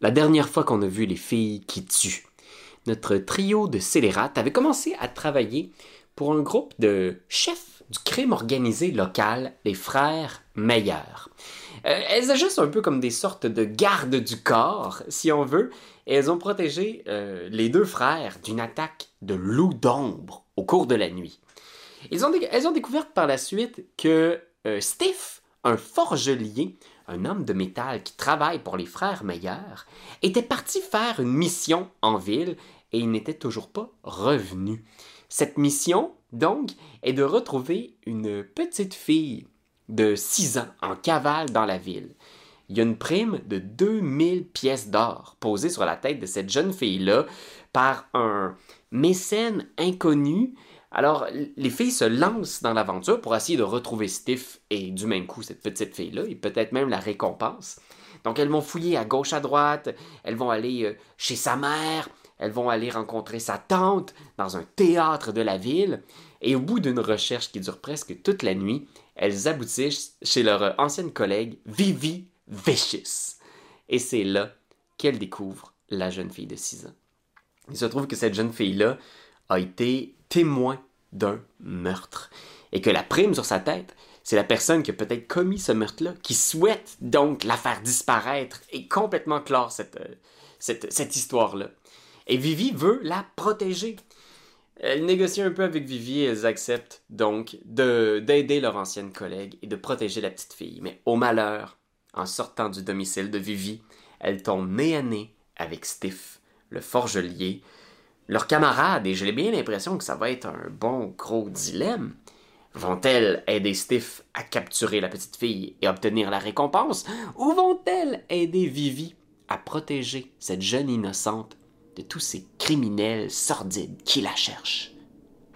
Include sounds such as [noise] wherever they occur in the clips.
la dernière fois qu'on a vu les filles qui tuent, notre trio de scélérates avait commencé à travailler pour un groupe de chefs du crime organisé local, les frères Meilleurs. Euh, elles agissent un peu comme des sortes de gardes du corps, si on veut, et elles ont protégé euh, les deux frères d'une attaque de loups d'ombre au cours de la nuit. Elles ont découvert par la suite que euh, Steve, un forgelier, un homme de métal qui travaille pour les frères Meilleurs, était parti faire une mission en ville et il n'était toujours pas revenu. Cette mission, donc, est de retrouver une petite fille de 6 ans en cavale dans la ville. Il y a une prime de 2000 pièces d'or posée sur la tête de cette jeune fille-là par un mécène inconnu. Alors, les filles se lancent dans l'aventure pour essayer de retrouver Stiff et du même coup cette petite fille-là et peut-être même la récompense. Donc, elles vont fouiller à gauche, à droite, elles vont aller euh, chez sa mère, elles vont aller rencontrer sa tante dans un théâtre de la ville. Et au bout d'une recherche qui dure presque toute la nuit, elles aboutissent chez leur euh, ancienne collègue Vivi Vicious. Et c'est là qu'elles découvrent la jeune fille de 6 ans. Il se trouve que cette jeune fille-là a été témoin d'un meurtre. Et que la prime sur sa tête, c'est la personne qui a peut-être commis ce meurtre-là, qui souhaite donc la faire disparaître et complètement clore cette, euh, cette, cette histoire-là. Et Vivi veut la protéger. Elle négocie un peu avec Vivi et elles acceptent donc de- d'aider leur ancienne collègue et de protéger la petite fille. Mais au malheur, en sortant du domicile de Vivi, elle tombe nez à nez avec Stiff, le forgelier, leur camarade, et j'ai bien l'impression que ça va être un bon gros dilemme. Vont-elles aider Stiff à capturer la petite fille et obtenir la récompense, ou vont-elles aider Vivi à protéger cette jeune innocente de tous ces criminels sordides qui la cherchent?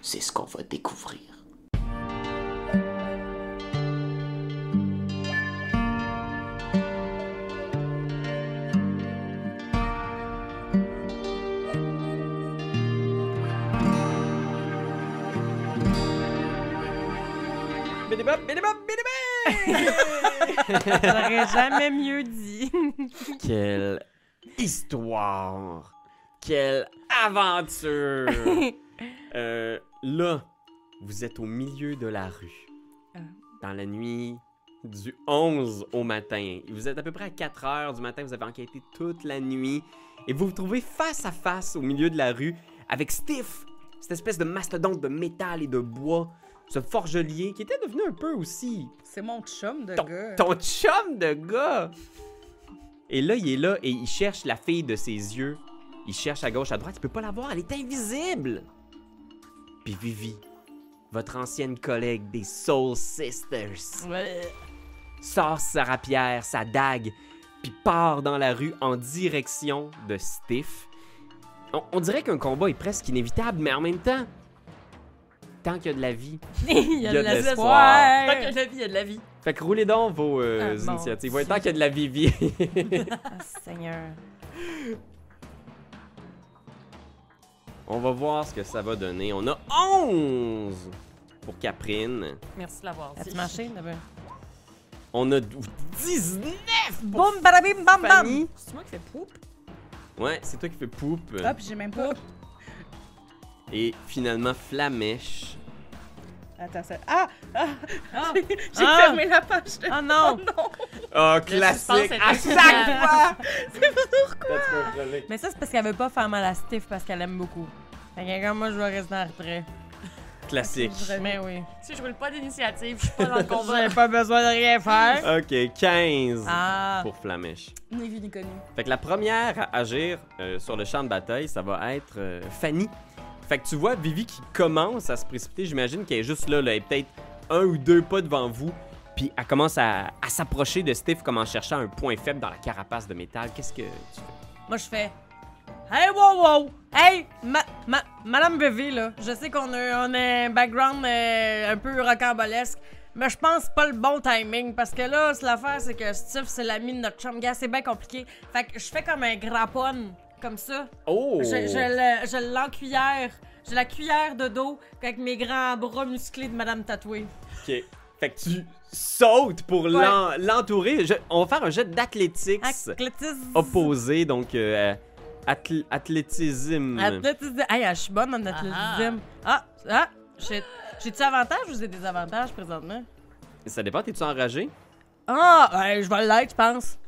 C'est ce qu'on va découvrir. J'aurais jamais mieux dit. [laughs] Quelle histoire! Quelle aventure! [laughs] Euh, là, vous êtes au milieu de la rue. Ah. Dans la nuit du 11 au matin. Vous êtes à peu près à 4 heures du matin, vous avez enquêté toute la nuit. Et vous vous trouvez face à face au milieu de la rue avec Stiff, cette espèce de mastodonte de métal et de bois, ce forgelier qui était devenu un peu aussi C'est mon chum de ton, gars. ton chum de gars. Et là, il est là et il cherche la fille de ses yeux. Il cherche à gauche, à droite. Il peut pas la voir, elle est invisible. Puis Vivi, votre ancienne collègue des Soul Sisters, sort sa rapière, sa dague, puis part dans la rue en direction de Stiff. On, on dirait qu'un combat est presque inévitable, mais en même temps, tant qu'il y a de la vie. [laughs] Il y a de l'espoir. l'espoir. Tant qu'il y a de la vie, il y a de la vie. Fait que roulez donc vos euh, Ah, bon. initiatives. Ouais, tant qu'il y a de la Vivi. [laughs] [laughs] Ah, Seigneur. On va voir ce que ça va donner. On a 11 pour Caprine. Merci de l'avoir dit. As-tu marché, d'abord? On a 19 pour Boum, barabim, bam, bam! Fanny. C'est moi qui fais poupe. Ouais, c'est toi qui fais poupe. Ah, puis j'ai même pas. Et finalement, Flamèche. Attends, ça. Ah! Ah! Ah. [laughs] J'ai Ah. fermé la page de. Ah non! [laughs] Oh, suspense classique! est À chaque fois! [laughs] C'est pourquoi? Mais ça, c'est parce qu'elle veut pas faire mal à Steve parce qu'elle aime beaucoup. Fait que comme moi, je vais rester en retrait. Classique. Mais oui. Si je roule pas d'initiative, je suis pas dans le combat. J'ai pas besoin de rien faire. Ok, 15 Ah. pour Flamèche. Ni vu ni connu. Fait que la première à agir euh, sur le champ de bataille, ça va être euh, Fanny. Fait que tu vois Vivi qui commence à se précipiter. J'imagine qu'elle est juste là, là. Elle est peut-être un ou deux pas devant vous. Puis elle commence à, s'approcher de Steve comme en cherchant un point faible dans la carapace de métal. Qu'est-ce que tu fais? Moi, je fais. Hey, wow, wow! Hey, ma, ma, Madame Bevy, là, je sais qu'on a, on a un background euh, un peu rocambolesque, mais je pense pas le bon timing parce que là, l'affaire, c'est que Steve, c'est l'ami de notre chum. Gars, c'est bien compliqué. Fait que je fais comme un grappon, comme ça. Oh! Je, je le- je l'encuillère. J'ai la cuillère de dos avec mes grands bras musclés de Madame Tatouée. Ok. Fait que tu sautes pour l'en- l'entourer. On va faire un jet d'athlétiques Athlétisme. opposé, donc euh, athl- athlétisme. Athlétisme. Hey, je suis bonne en athlétisme. Ah, ah, j'ai- j'ai-tu avantage ou j'ai des avantages présentement? Ça dépend, t'es-tu enragé? Ah, ouais, je vais l'être, je pense.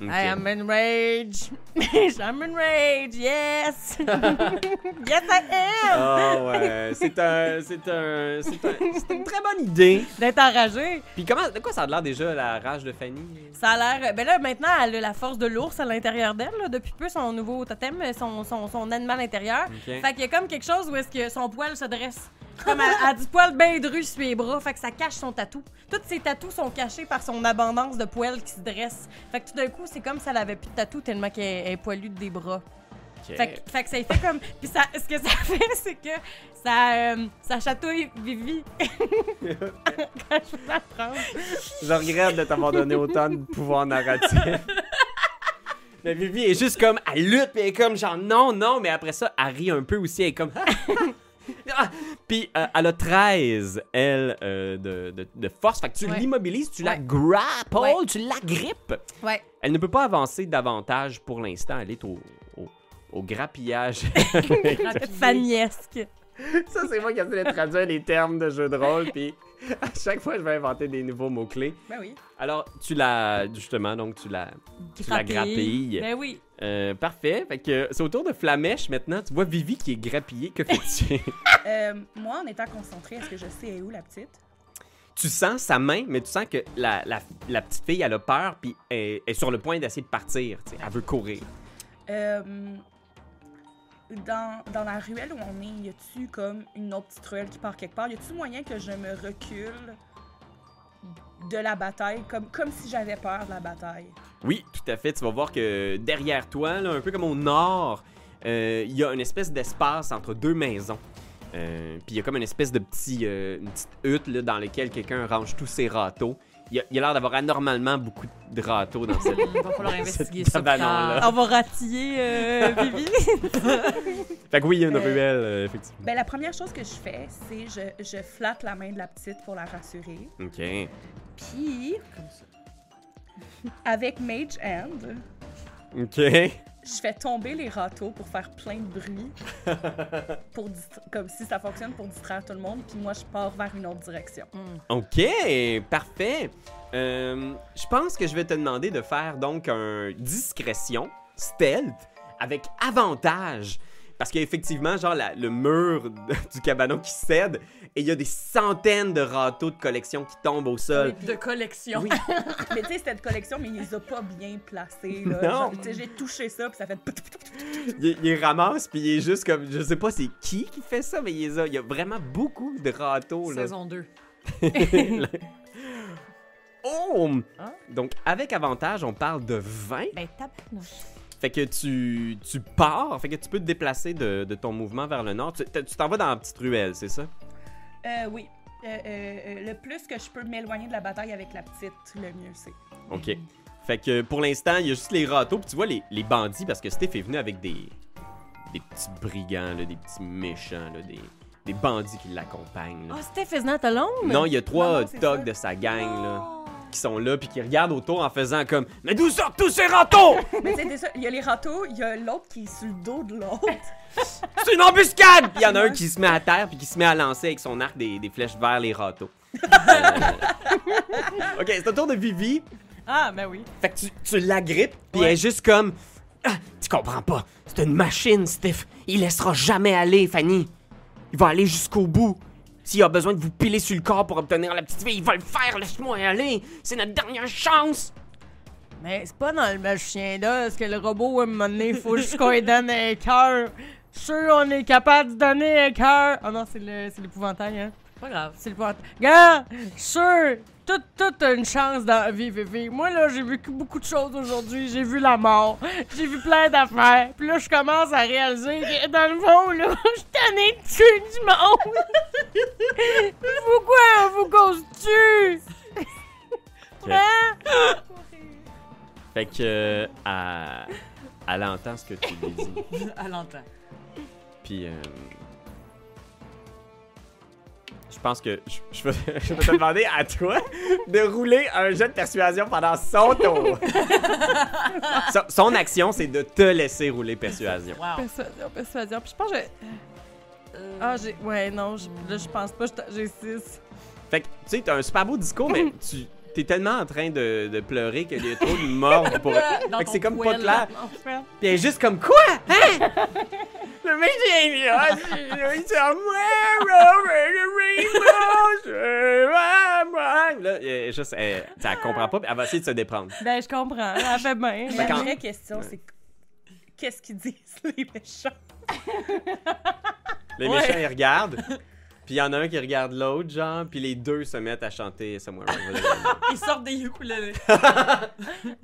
Ok. I am in rage. [laughs] I'm in rage, yes. [laughs] yes, I am. Ah ouais, c'est un, c'est un, c'est un, c'est une très bonne idée. D'être enragé. Puis comment, de quoi ça a l'air déjà la rage de Fanny? Ça a l'air. Ben là, maintenant, elle a la force de l'ours à l'intérieur d'elle, là, depuis peu, son nouveau totem, son, son, son animal intérieur. Ok. Fait qu'il y a comme quelque chose où est-ce que son poil se dresse. Comme elle, elle a du poil bien dru sur les bras, fait que ça cache son tatou. Tous ses tatous sont cachés par son abondance de poils qui se dressent. Fait que tout d'un coup, c'est comme si elle avait plus de tatou tellement qu'elle est poilue des bras. Fait, que- fait que ça fait comme. Puis ça, ce que ça [laughs] fait, c'est que ça, euh, ça chatouille Vivi. Quand je vais la prendre. Je regrette de t'avoir donné autant de pouvoir narratif. Mais Vivi est juste comme, elle lutte, puis elle est comme genre non, non, mais après ça, elle rit un peu aussi, elle est comme. [laughs] Ah! Puis euh, elle a 13, elle, euh, de, de, de force. Fait que tu Ouais. l'immobilises, tu la grapples, Ouais. tu la grippes. Ouais. Elle ne peut pas avancer davantage pour l'instant. Elle est au, au, au grappillage. [laughs] Faniesque. Ça, c'est moi qui essaie de traduire les termes de jeu de rôle, puis à chaque fois, je vais inventer des nouveaux mots-clés. Ben oui. Alors, tu l'as, justement, donc tu l'as, tu la grappilles. Ben oui. Euh, parfait. Fait que c'est au tour de Flamèche maintenant. Tu vois Vivi qui est grappillée. Que fais-tu? [laughs] [laughs] Euh, moi, en étant concentrée, est-ce que je sais où la petite? tu sens sa main, mais tu sens que la, la, la petite fille, elle a peur, puis elle est sur le point d'essayer de partir. Elle veut courir. Euh, dans, dans la ruelle où on est, y a-tu comme une autre petite ruelle qui part quelque part? Y a-tu moyen que je me recule? De la bataille, comme, si j'avais peur de la bataille? Oui, tout à fait. Tu vas voir que derrière toi, un peu comme au nord, euh, il y a une espèce d'espace entre deux maisons. Euh, Puis il y a comme une espèce de petit, euh, petite hutte dans laquelle quelqu'un range tous ses râteaux. Il y a, l'air d'avoir anormalement beaucoup de râteaux dans [laughs] cette. Il va falloir investiguer ça. On va ratiller euh, [laughs] Vivi. Fait que oui, il y a une Euh, ruelle, euh, effectivement. Ben, la première chose que je fais, c'est je, je flatte la main de la petite pour la rassurer. Ok. Puis, avec Mage Hand, Ok. Je fais tomber les râteaux pour faire plein de bruit. [laughs] pour comme si ça fonctionne pour distraire tout le monde. Puis moi, je pars vers une autre direction. Ok, parfait. Euh, je pense que je vais te demander de faire donc un discrétion, stealth, avec avantage. Parce qu'effectivement, genre, la- le mur [laughs] du cabanon qui cède et il y a des centaines de râteaux de collection qui tombent au sol. De collection. Oui. [laughs] mais tu sais, c'était de collection, mais il les a pas bien placés. Là. Non. Genre, tu sais, j'ai touché ça, puis ça fait. Il, ramasse, puis il est juste comme. Je sais pas c'est qui qui fait ça, mais il, les a- il y a vraiment beaucoup de râteaux. Là. Saison 2. [laughs] oh! Hein? Donc, avec avantage, on parle de 20. ben, tape. Fait que tu, tu pars, fait que tu peux te déplacer de, de ton mouvement vers le nord. Tu t'en vas dans la petite ruelle, c'est ça? Euh, oui. Euh, euh, euh, le plus que je peux m'éloigner de la bataille avec la petite, le mieux c'est. OK. Fait que pour l'instant, il y a juste les râteaux, puis tu vois les, les bandits, parce que Steph est venu avec des, des petits brigands, là, des petits méchants, là, des, des bandits qui l'accompagnent. Oh, Steph is not alone? non, il y a trois Non, non, thugs de sa gang là, qui sont là, puis qui regardent autour en faisant comme « Mais d'où sortent tous ces râteaux? Mais tu sais, déjà, il y a les râteaux, il y a l'autre qui est sur le dos de l'autre. [laughs] C'est une embuscade! » Puis il y en a un qui se met à terre, puis qui se met à lancer avec son arc des, des flèches vers les râteaux. Euh, [laughs] Ok, c'est au tour de Vivi. Ah, ben oui. Fait que tu, tu l'agrippes, puis Ouais. elle est juste comme. Ah, tu comprends pas. C'est une machine, Steph. Il laissera jamais aller, Fanny. Il va aller jusqu'au bout. S'il a besoin de vous piler sur le corps pour obtenir la petite fille, il va le faire. Laisse-moi aller. C'est notre dernière chance. Mais c'est pas dans le magicien là, est-ce que le robot, à un moment donné, faut juste qu'on lui donne un cœur. Sûr, on est capable de donner un cœur. Ah non, c'est le- c'est l'épouvantail, hein. Pas grave. C'est l'épouvantail. Regarde, sûr, tout, tout a une chance dans la vie, Vivi. Moi, là, j'ai vécu beaucoup de choses aujourd'hui. J'ai vu la mort. J'ai vu plein d'affaires. Puis là, je commence à réaliser que, dans le fond, là, [laughs] je tanné de tuer du monde. Pourquoi se tue? Hein? Fait que. euh, elle, elle entend ce que tu lui dis. [laughs] À l'entend. Puis. euh, je pense que je, je vais, [laughs] je vais te demander à toi de rouler un jeu de persuasion pendant son tour. [laughs] son, son action, c'est de te laisser rouler persuasion. Wow. Persuasion, persuasion. Puis je pense que. Euh, Ah, j'ai. Ouais, non, je- là, je pense pas. J'ai 6. Fait que, tu sais, t'as un super beau discours, mais [laughs] tu t'es tellement en train de, de pleurer qu'il y a trop de morts pour. dans Fait que c'est comme pas clair. là. Puis elle est juste comme quoi? Hein? Le mec il Là, juste, elle, elle comprend pas, puis elle va essayer de se déprendre. Ben, je comprends. Elle fait bien. La quand- vraie question, c'est qu'est-ce qu'ils disent, les méchants? Les Ouais. méchants, ils regardent. Puis il y en a un qui regarde l'autre, genre, puis les deux se mettent à chanter Somewhere Over the Rainbow. [laughs] Ils sortent des ukulélés. [laughs]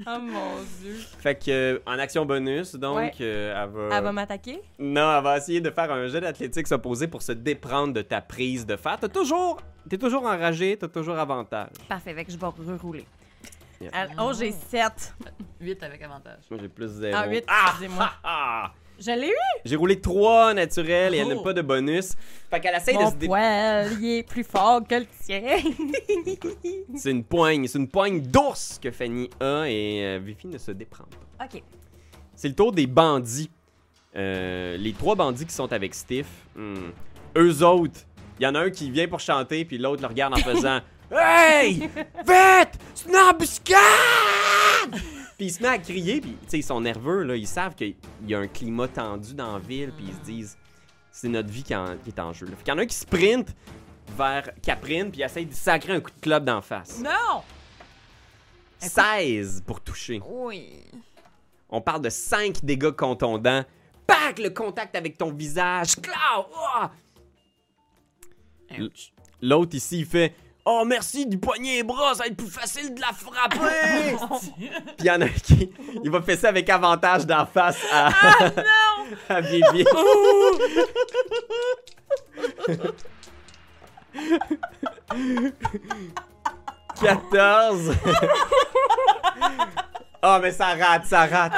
Oh mon dieu. Fait que, euh, en action bonus, donc, Ouais. euh, elle va. Elle va m'attaquer? Non, elle va essayer de faire un jet d'athlétique s'opposer pour se déprendre de ta prise de fer. T'as toujours. T'es toujours enragé, t'as toujours avantage. Parfait, fait que je vais rerouler. Yeah. Elle- Oh, j'ai 7. 8 avec avantage. Moi, j'ai plus zéro. Ah, huit, Ah, excusez-moi. ah, ah. Je l'ai eu! J'ai roulé 3 naturels et elle n'a pas de bonus. Fait qu'elle de Mon se dé... poil, il est plus fort que le tien. [laughs] C'est une poigne, c'est une poigne d'ours que Fanny a et euh, Vivi ne se déprend pas. ok. C'est le tour des bandits. Euh, les trois bandits qui sont avec Stiff, hmm, eux autres, il y en a un qui vient pour chanter, puis l'autre le regarde en faisant [laughs] Hey! Vite! C'est une embuscade! Puis il se met à crier, puis tu sais, ils sont nerveux, là. Ils savent qu'il y a un climat tendu dans la ville, puis ils se disent C'est notre vie qui, en- qui est en jeu. Là. Fait qu'il y en a un qui sprint vers Caprine, puis il essaye de sacrer un coup de club d'en face. Non! 16 pour toucher. Oui. On parle de 5 dégâts contondants. Pac! Le contact avec ton visage. Clau! Ah! L'autre ici, il fait Oh, merci du poignet et bras, ça va être plus facile de la frapper! [laughs] Puis il y en a qui il va faire ça avec avantage d'en face à, [laughs] à Vivi. Quatorze. [laughs] Ah, mais ça rate, ça rate.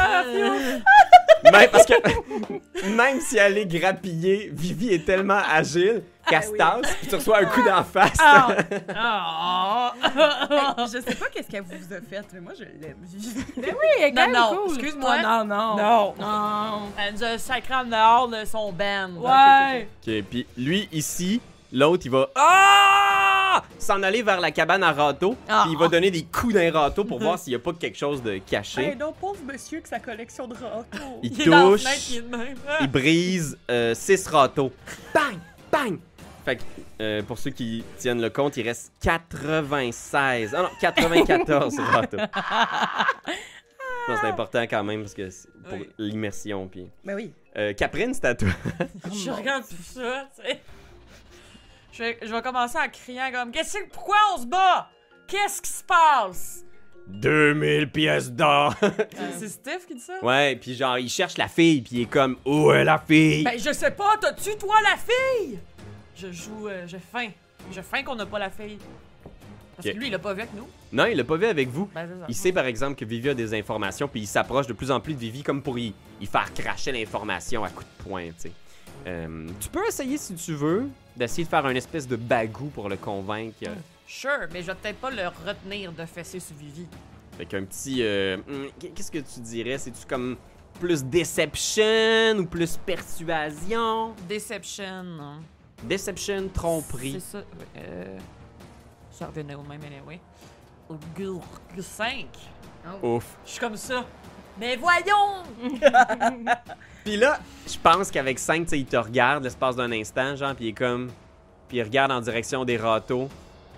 Même parce que [laughs] même si elle est grappillée, Vivi est tellement agile qu'elle se tasse, puis tu reçois un coup d'en face. Ah! Hey, [laughs] je sais pas qu'est-ce qu'elle vous a fait, mais moi, je l'aime. [laughs] Ben oui, elle Non, cool. excuse-moi. Oh, non, non. Non. Non. Elle nous a sacré en dehors de son band. Ouais. Ok, puis lui ici, l'autre il va ah! s'en aller vers la cabane à râteau, Ah. puis il va donner des coups d'un râteau pour voir s'il y a pas quelque chose de caché. Hey, non, pauvre monsieur que sa collection de râteaux. Il [laughs] touche, il. Ah! il brise 6 râteaux. Bang! Bang! Fait que, euh, pour ceux qui tiennent le compte, il reste 96. Ah non, 94 [laughs] râteaux. Non, c'est important quand même parce que c'est pour Oui. l'immersion. Puis... Ben oui. Euh, Caprine, c'est à toi. [laughs] Je regarde tout ça, tu sais. Je vais, je vais commencer en criant comme Qu'est-ce que pourquoi on se bat? Qu'est-ce qui se passe? 2000 pièces d'or! [laughs] C'est- Steph qui dit ça? Ouais, puis genre, il cherche la fille, puis il est comme, où est la fille? Ben, je sais pas, t'as-tu toi la fille? Je joue, euh, j'ai faim. J'ai faim qu'on n'a pas la fille. Parce Ok. que lui, il a pas vu avec nous. Non, il l'a pas vu avec vous. Ben, c'est ça. Il sait par exemple que Vivi a des informations, puis il s'approche de plus en plus de Vivi comme pour y, y faire cracher l'information à coups de poing, tu sais. Euh, tu peux essayer si tu veux, d'essayer de faire un espèce de bagou pour le convaincre. Sure, mais je vais peut-être pas le retenir de fesser sur Vivi. Fait qu'un petit. euh, hum, Qu'est-ce que tu dirais? C'est-tu comme plus deception ou plus persuasion? Deception. non. Deception, tromperie. C'est ça. Euh, ça revenait au même anyway. 5. Ouf. Je suis comme ça. Mais voyons! [laughs] Puis là, je pense qu'avec 5, tu sais, il te regarde l'espace d'un instant, genre, puis il est comme. Puis il regarde en direction des râteaux,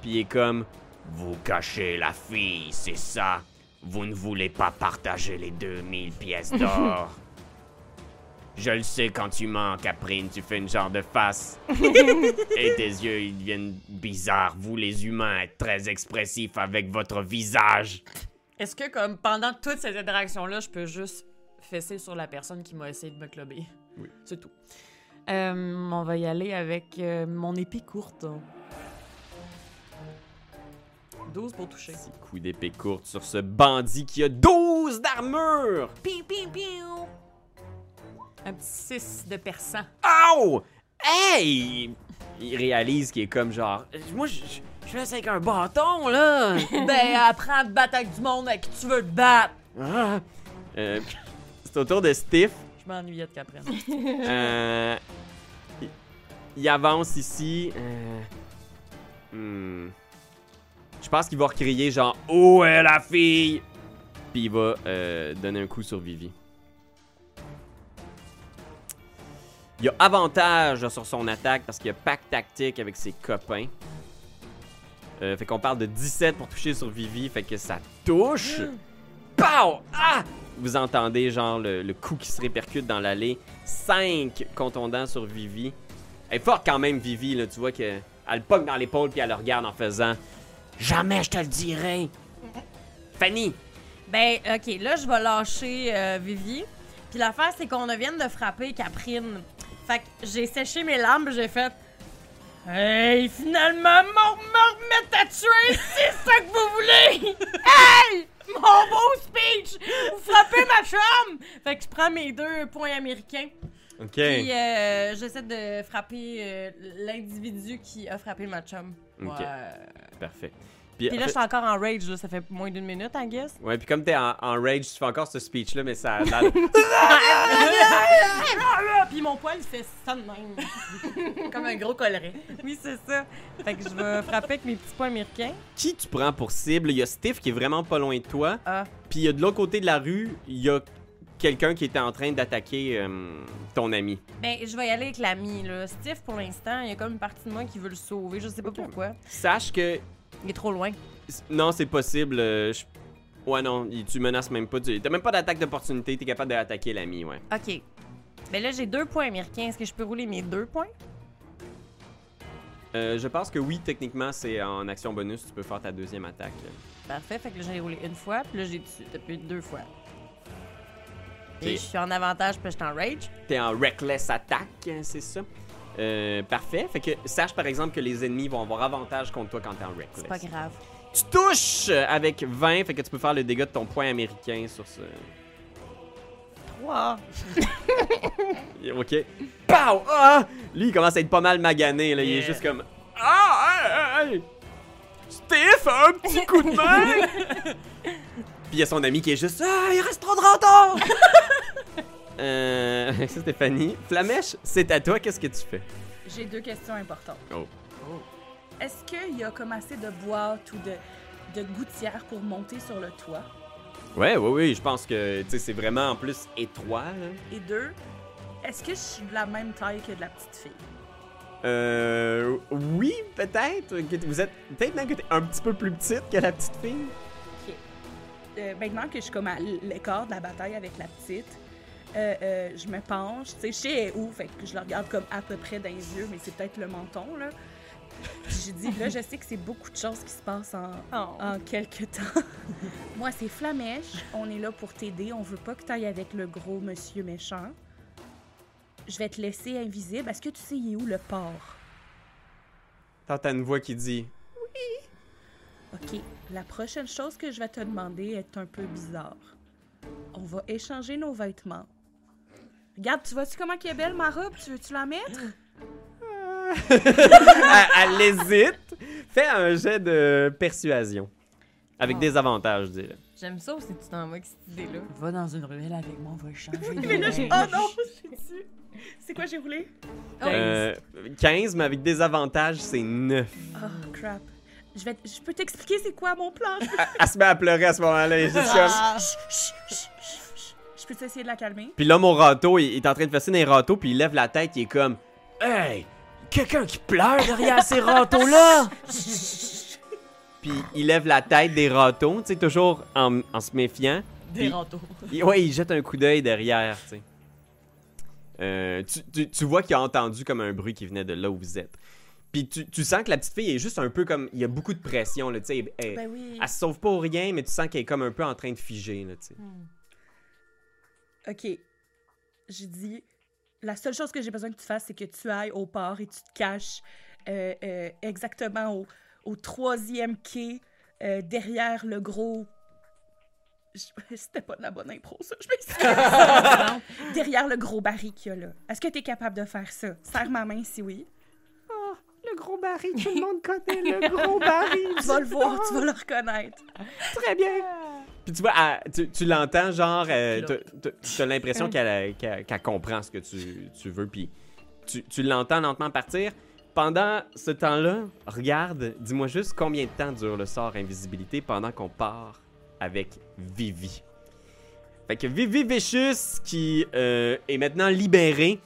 puis il est comme. Vous cachez la fille, c'est ça? Vous ne voulez pas partager les 2000 pièces [laughs] d'or? Je le sais quand tu mens, Caprine, tu fais une genre de face. [laughs] Et tes yeux, ils deviennent bizarres. Vous, les humains, êtes très expressifs avec votre visage. Est-ce que, comme, pendant toute cette interaction-là, je peux juste fesser sur la personne qui m'a essayé de me clubber? Oui. C'est tout. Euh, on va y aller avec euh, mon épée courte. 12 pour toucher. Petit coup d'épée courte sur ce bandit qui a 12 d'armure. Piu, piu, piu. Un petit 6 de perçant. Ow! Hey! Il réalise qu'il est comme genre. Moi, je je fais ça avec un bâton, là! [laughs] Ben, apprends à te battre avec du monde avec qui tu veux te battre. Ah. Euh, [laughs] c'est au tour de Stiff. Je m'ennuyais de qu'après. [laughs] Euh, il, il avance ici. euh, hmm. Je pense qu'il va recrier genre Où est la fille? Puis il va euh, donner un coup sur Vivi. Il a avantage sur son attaque parce qu'il a pack tactique avec ses copains. Euh, fait qu'on parle de 17 pour toucher sur Vivi, fait que ça touche. Pow! Ah! Vous entendez genre le, le coup qui se répercute dans l'allée. 5 contondants sur Vivi. Elle est forte quand même, Vivi, là. Tu vois qu'elle le pogne dans l'épaule puis elle le regarde en faisant Jamais je te le dirai. Fanny! Ben, ok, là, je vais lâcher euh, Vivi. Puis l'affaire, c'est qu'on vient de frapper Caprine. Fait que j'ai séché mes larmes, j'ai fait. Hey, finalement, mon me à tuer, c'est ça que vous voulez! [laughs] Hey! Mon beau speech! Vous frappez ma chum! Fait que je prends mes deux points américains. Ok. Puis euh, j'essaie de frapper euh, l'individu qui a frappé ma chum. Ok, Ouais. parfait. Puis, Puis là, je suis encore en rage, là, ça fait moins d'une minute, I guess. Ouais, puis comme t'es en, en rage, tu fais encore ce speech-là, mais ça a l'air- [laughs] [laughs] Puis mon poil, il fait ça de même. [laughs] Comme un gros coleret. Oui, c'est ça. Fait que je vais frapper avec mes petits points américains. Qui tu prends pour cible? Il y a Stiff qui est vraiment pas loin de toi. Ah. Puis il y a de l'autre côté de la rue, il y a quelqu'un qui était en train d'attaquer euh, ton ami. Ben, je vais y aller avec l'ami, là. Steve, pour l'instant, il y a comme une partie de moi qui veut le sauver. Je sais pas pourquoi. Sache que Il est trop loin. non, c'est possible. euh, je- Ouais, non, tu menaces même pas. Tu... T'as même pas d'attaque d'opportunité, t'es capable d'attaquer l'ami, ouais. OK. Ben là, j'ai deux points américains. Est-ce que je peux rouler mes deux points? Euh, je pense que oui, techniquement, c'est en action bonus, tu peux faire ta deuxième attaque. Parfait. Fait que là, j'ai roulé une fois. Puis là, j'ai tué depuis deux fois. Et je suis en avantage, puis je suis en rage. T'es en reckless attack, hein, c'est ça? Euh, parfait. Fait que sache par exemple que les ennemis vont avoir avantage contre toi quand t'es en reckless. C'est pas grave. Tu touches avec 20, fait que tu peux faire le dégât de ton point américain sur ce. Trois. [laughs] Ok. Pow! Ah! Lui, il commence à être pas mal magané, là. Il est juste comme. Ah! Hey, hey! Steve, un petit coup de main! [laughs] Puis il y a son ami qui est juste. Ah, il reste trop de rentard! [laughs] euh. [laughs] Ça, Stéphanie. Flamèche, c'est à toi, qu'est-ce que tu fais? J'ai deux questions importantes. Oh. Est-ce qu'il y a comme assez de boîtes ou de, de gouttières pour monter sur le toit? Ouais, ouais, oui, je pense que tu sais, c'est vraiment en plus étroit. Là. Et deux, est-ce que je suis de la même taille que de la petite fille? Euh. Oui, peut-être. Vous êtes. Peut-être même que t'es un petit peu plus petite que la petite fille. Euh, maintenant que je suis comme à l'écart de la bataille avec la petite, euh, euh, je me penche, tu sais, je sais où, fait que je la regarde comme à peu près dans les yeux, mais c'est peut-être le menton, là. Puis j'ai dit, là, je sais que c'est beaucoup de choses qui se passent en, Oh. en quelques temps. [laughs] Moi, c'est Flamèche, on est là pour t'aider, on veut pas que t'ailles avec le gros monsieur méchant. Je vais te laisser invisible. Est-ce que tu sais, il est où le port? T'entends une voix qui dit OK, la prochaine chose que je vais te demander est un peu bizarre. On va échanger nos vêtements. Regarde, tu vois-tu comment qui est belle ma robe? Tu veux-tu la mettre? [laughs] elle, elle hésite. Fais un jet de persuasion. Avec Oh. des avantages, je dirais. J'aime ça aussi tu t'en vas avec cette idée-là. Va dans une ruelle avec moi, on va échanger. Mais là, j'ai... Oh non! j'ai-tu- C'est quoi j'ai roulé? Oh, Euh, 15, mais avec des avantages, c'est 9. Oh, crap. Je, vais... je peux t'expliquer c'est quoi mon plan? Elle, elle se met à pleurer à ce moment-là. est juste comme- Je peux essayer de la calmer? Puis l'homme au râteau, il, est en train de fesser des râteaux, puis il lève la tête, il est comme Hey, quelqu'un qui pleure derrière ces [laughs] râteaux-là! [laughs] puis il lève la tête des râteaux, tu sais, toujours en, en se méfiant. Des râteaux. Il- ouais, il jette un coup d'œil derrière, tu sais. Euh, tu, tu- tu vois qu'il a entendu comme un bruit qui venait de là où vous êtes. Puis tu, tu sens que la petite fille est juste un peu comme. Il y a beaucoup de pression, là, tu sais. Elle, Ben oui. elle se sauve pas au rien, mais tu sens qu'elle est comme un peu en train de figer, là, tu sais. OK. J'ai dit, la seule chose que j'ai besoin que tu fasses, c'est que tu ailles au port et tu te caches euh, euh, exactement au, au troisième quai, euh, derrière le gros... Je- [laughs] C'était pas de la bonne impro, ça. Je m'excuse. [laughs] derrière derrière le gros baril qu'il y a là. Est-ce que t'es capable de faire ça? Serre ma main si oui. Le gros baril, tout le monde connaît le [laughs] gros baril. Tu vas le voir, tu vas le reconnaître. Très bien. Puis tu vois, elle- tu, tu l'entends, genre, euh, t'as- l'impression qu'elle qu'elle- qu'elle comprend ce que tu, tu veux, puis tu, tu l'entends lentement partir. Pendant ce temps-là, regarde, dis-moi juste combien de temps dure le sort invisibilité pendant qu'on part avec Vivi. Fait que Vivi Vicious qui euh, est maintenant libéré,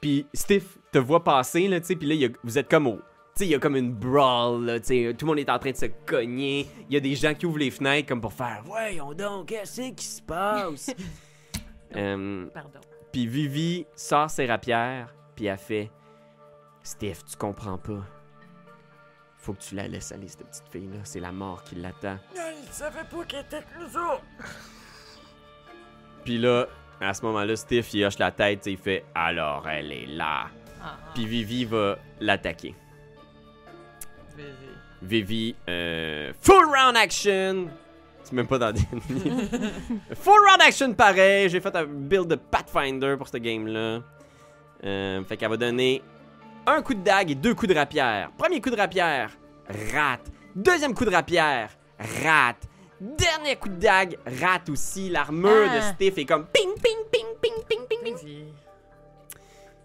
puis Steve te voit passer, là, tu sais, puis là, il y a- vous êtes comme au... Sais, il y a comme une brawl, là, tu sais, tout le monde est en train de se cogner. Il y a des gens qui ouvrent les fenêtres comme pour faire « Voyons donc, qu'est-ce qui se passe? [laughs] » Euh, Pardon. Puis Vivi sort ses rapières, puis elle fait Steve, tu comprends pas. Faut que tu la laisses aller, cette petite fille-là. C'est la mort qui l'attend. Il savait pas qu'elle était avec nous autres. Puis là, à ce moment-là, Steve, il hoche la tête et il fait Alors, elle est là. Ah, Puis Vivi va l'attaquer. Vivi. Euh, full round action. C'est même pas dans des. [laughs] full round action pareil. J'ai fait un build de Pathfinder pour ce game-là. Euh, fait qu'elle va donner un coup de dague et deux coups de rapière. Premier coup de rapière, rate. Deuxième coup de rapière, rate. Dernier coup de dague, rate aussi. L'armure de Ah. Steve est comme ping, ping, ping, ping, ping, ping, ping.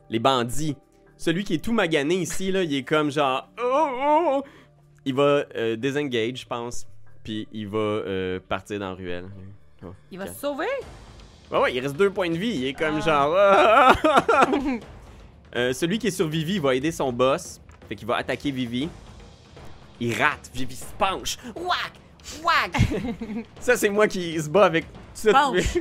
Les bandits. Celui qui est tout magané ici, là, il est comme genre. Oh, oh, oh. Il va euh, désengage, je pense. Puis il va euh, partir dans la ruelle. Oh, Il va se sauver? Ouais, ouais, il reste deux points de vie. Il est comme genre. ah, ah, [laughs] ah. Euh, celui qui est sur Vivi va aider son boss. Fait qu'il va attaquer Vivi. Il rate. Vivi se penche. Whack! Whack! [laughs] Ça, c'est moi qui se bat avec. Penche.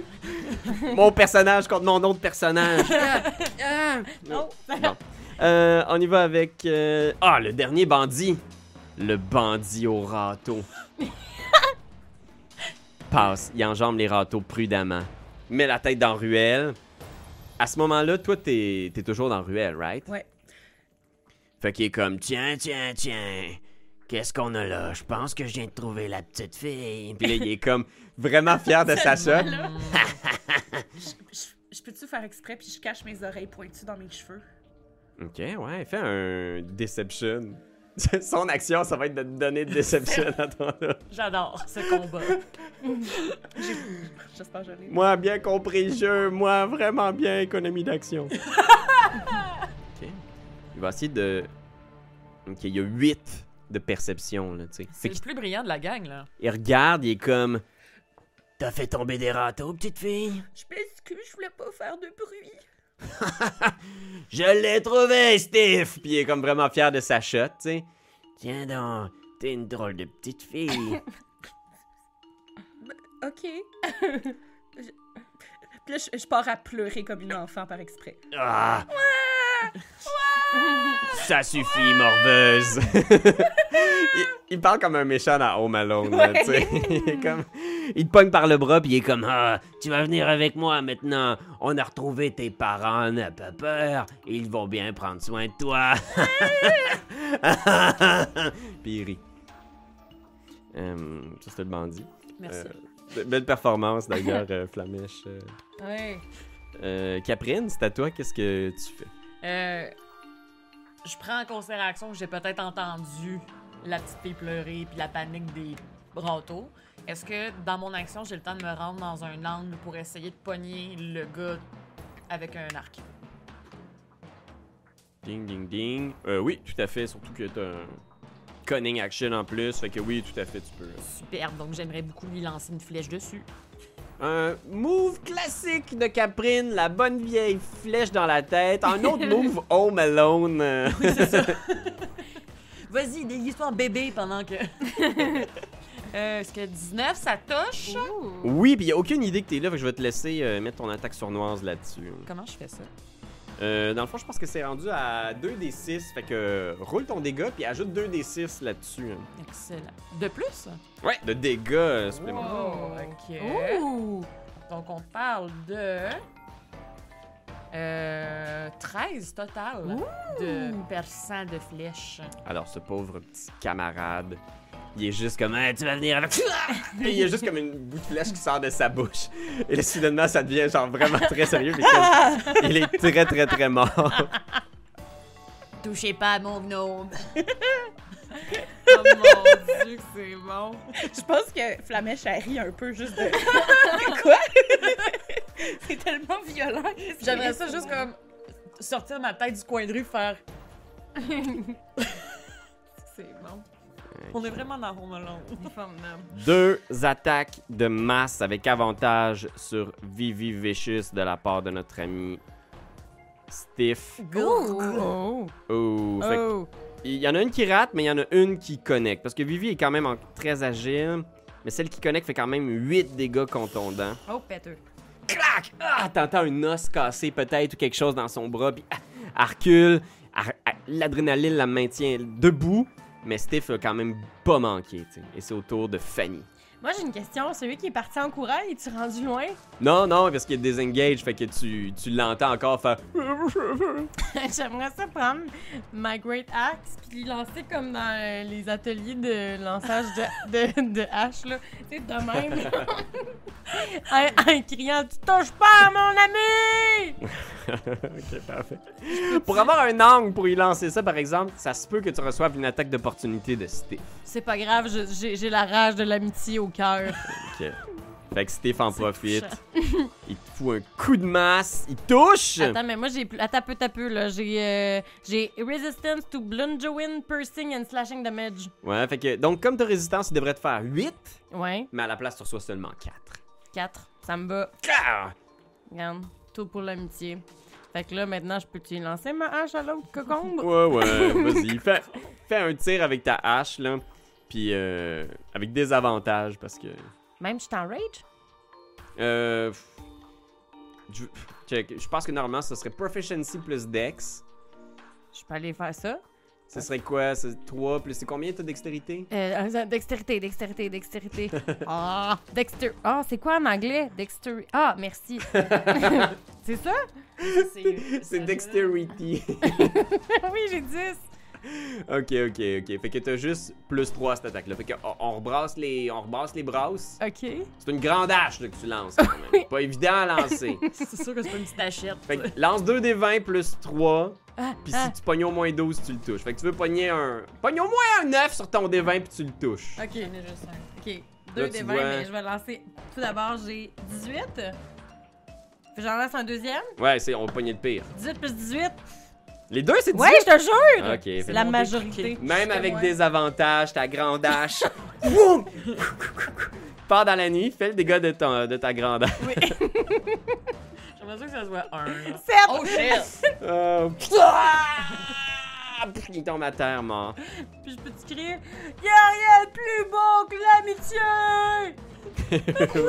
[laughs] mon personnage contre mon autre personnage. Ah, ah. Non. Bon. Euh, on y va avec. euh, Ah, le dernier bandit. Le bandit au râteau. Passe. Il enjambe les râteaux prudemment. Met la tête dans ruelle. À ce moment-là, toi, t'es es toujours dans ruelle, right? Ouais. Fait qu'il est comme Tiens, tiens, tiens. Qu'est-ce qu'on a là? Je pense que je viens de trouver la petite fille. Puis là, il est comme vraiment fier de sa. [laughs] Je, je peux-tu faire exprès puis je cache mes oreilles pointues dans mes cheveux? Ok, ouais, fais un deception. [laughs] Son action, ça va être de te donner de deception [laughs] à toi. J'adore ce combat. [laughs] J'espère que je. Moi, bien compris le jeu. Moi, vraiment bien économie d'action. ok. Il va essayer de. Ok, il y a 8 de perception, là, tu sais. C'est le plus brillant de la gang, là. il regarde, il est comme. T'as fait tomber des râteaux, petite fille? Je m'excuse, je voulais pas faire de bruit. [laughs] Je l'ai trouvé, Steve! Puis il est comme vraiment fier de sa shot, tu sais. Tiens donc, t'es une drôle de petite fille. [laughs] Ok. [laughs] Je- Puis là, je, je pars à pleurer comme une enfant par exprès. Ah! Ça suffit, morveuse! [laughs] il, il parle comme un méchant dans Home Alone, là, tu sais. [laughs] il, est comme... il te pogne par le bras, puis il est comme Ah, tu vas venir avec moi maintenant. On a retrouvé tes parents, n'aie pas peur. Ils vont bien prendre soin de toi. [laughs] puis il rit. Euh, ça, c'était le bandit. Merci. Euh, be- belle performance, d'ailleurs, euh, Flamèche. Euh, Ouais. euh, Caprine, c'est à toi, qu'est-ce que tu fais? Euh, je prends en considération que j'ai peut-être entendu la petite fille pleurer puis la panique des râteaux. Est-ce que dans mon action, j'ai le temps de me rendre dans un angle pour essayer de pogner le gars avec un arc? Ding, ding, ding. Euh, oui, tout à fait. Surtout que t'as un cunning action en plus. Fait que oui, tout à fait, tu peux. Super, donc j'aimerais beaucoup lui lancer une flèche dessus. Un move classique de Caprine, la bonne vieille flèche dans la tête. Un autre [laughs] move Home Alone. euh. [laughs] Vas-y, déguise-toi en bébé pendant que. [laughs] Euh, Est-ce que 19, ça touche? oui, puis y a aucune idée que t'es là, fait que je vais te laisser euh, mettre ton attaque sournoise là-dessus. Comment je fais ça? Euh, dans le fond, je pense que c'est rendu à 2d6. Fait que roule ton dégât, puis ajoute 2d6 là-dessus. hein. Excellent. De plus? Ouais, de dégâts euh, supplémentaires. Oh, ok. Ouh! Donc, on parle de. Euh, 13 total de perçants de flèches. Alors, ce pauvre petit camarade, il est juste comme Ah, tu vas venir avec. [laughs] Et il y a juste comme une bout de flèche qui sort de sa bouche. Et là, soudainement, ça devient genre vraiment très sérieux. puis comme- [laughs] il est très, très, très mort. Touchez pas à mon gnome. [laughs] Oh mon dieu, que c'est bon. Je pense que Flamèche, elle rit un peu juste de. Quoi? c'est tellement violent. J'aimerais ça juste comme sortir ma tête du coin de rue, faire. C'est bon. On est vraiment dans Home Alone. Deux attaques de masse avec avantage sur Vivi Vicious de la part de notre ami Stiff. Oh! Oh, fait Oh! Il y en a une qui rate, mais il y en a une qui connecte. Parce que Vivi est quand même en- très agile. Mais celle qui connecte fait quand même 8 dégâts contondants. Oh, péteux. Clac! Ah, t'entends un os cassé peut-être ou quelque chose dans son bras. Puis ah, elle recule. L'adrénaline la maintient debout. Mais Steve a quand même pas manqué. Et c'est au tour de Fanny. Moi, j'ai une question. Celui qui est parti en courant, es-tu rendu loin? Non, non, parce qu'il est désengage. Fait que tu, tu l'entends encore faire. [laughs] J'aimerais ça prendre ma Great Axe puis lancer comme dans euh, les ateliers de lançage de, de, de hache, là. Tu sais, de même. [laughs] en, criant Tu touches pas mon ami! [laughs] ok, parfait. Pour avoir un angle pour y lancer ça, par exemple, ça se peut que tu reçoives une attaque d'opportunité de Steve. C'est pas grave, j'ai la rage de l'amitié au cœur. Ok. Fait que Steve en profite. Il te fout un coup de masse. Il touche! Attends, mais moi, j'ai. plus- Attends, peu, peu, là. J'ai. euh, j'ai Resistance to Bludgeoning, Piercing and Slashing Damage. Ouais, fait que. Donc, comme ta résistance, il devrait te faire 8, Ouais, mais à la place, tu reçois seulement 4. 4. Ça me bat. Ah! Regarde, tout pour l'amitié. Fait que là, maintenant, je peux-tu lancer ma hache à l'autre cocombe? Ouais, ouais, [laughs] vas-y. Fais, fais un tir avec ta hache, là. Puis, euh, avec des avantages, parce que. Même je suis en rage? Euh. Je, check. Je pense que normalement, ce serait Proficiency plus Dex. Je peux aller faire ça. Ce serait quoi? C'est 3 plus. C'est combien ta dextérité? Euh, euh, dextérité, dextérité, dextérité. [laughs] Ah, dexter. Ah, c'est quoi en anglais? Dexter. Ah, merci. [laughs] c'est ça? C'est dexterity. [laughs] oui, j'ai 10. [laughs] ok, ok, ok. Fait que t'as juste plus 3 à cette attaque-là. Fait que on, on rebrasse les, on rebrasse les brasses. Ok. C'est une grande hache là, que tu lances quand même. Pas évident à lancer. [laughs] C'est sûr que c'est pas une petite hachette. Fait que lance 2 des 20 plus 3. Ah, Puis ah. si tu pognes au moins 12, tu le touches. Fait que tu veux pogner un. Pogne au moins un 9 sur ton D20 puis tu le touches. Ok. J'en ai juste un. Ok. Là, Deux tu des 20, vois- mais je vais lancer. Tout d'abord, j'ai 18. Fait que J'en lance un deuxième. Ouais, c'est, on va pogner le pire. 18 plus 18. Les deux, c'est 18. Ouais, je te jure! Ok, C'est la bon. majorité. Même avec moi. des avantages, ta grande hache. [laughs] Boum! Pars dans la nuit, fais le dégât de, ton, de ta grande hache. [laughs] J'aimerais ça que ça soit un. Sept! Oh shit! Euh! Il tombe à terre, mort. Puis je peux te crier Y'a rien de plus beau que l'amitié!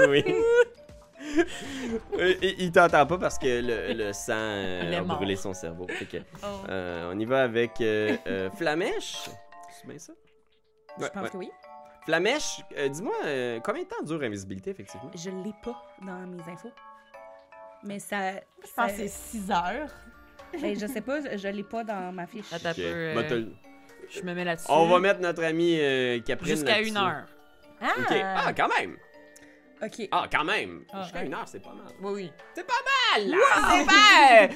[laughs] oui. Euh, il il t'entend pas parce que le, le sang euh, a mort. brûlé son cerveau. Fait que, Oh. euh, on y va avec euh, euh, Flamèche. C'est bien ça? Je pense ouais. que oui. Flamèche, euh, dis-moi, euh, combien de temps dure l'invisibilité, effectivement? Je l'ai pas dans mes infos. Mais ça. Je pense que c'est 6 heures. Ben, je sais pas, je l'ai pas dans ma fiche. Peu. euh, Bah, Je me mets là-dessus. On va mettre notre ami euh, Caprine Jusqu'à une heure. Ah! Ah, quand même! Ok. Ah, quand même! Ah. Jusqu'à une heure, c'est pas mal. Oui, oui. C'est pas mal, là! C'est pas...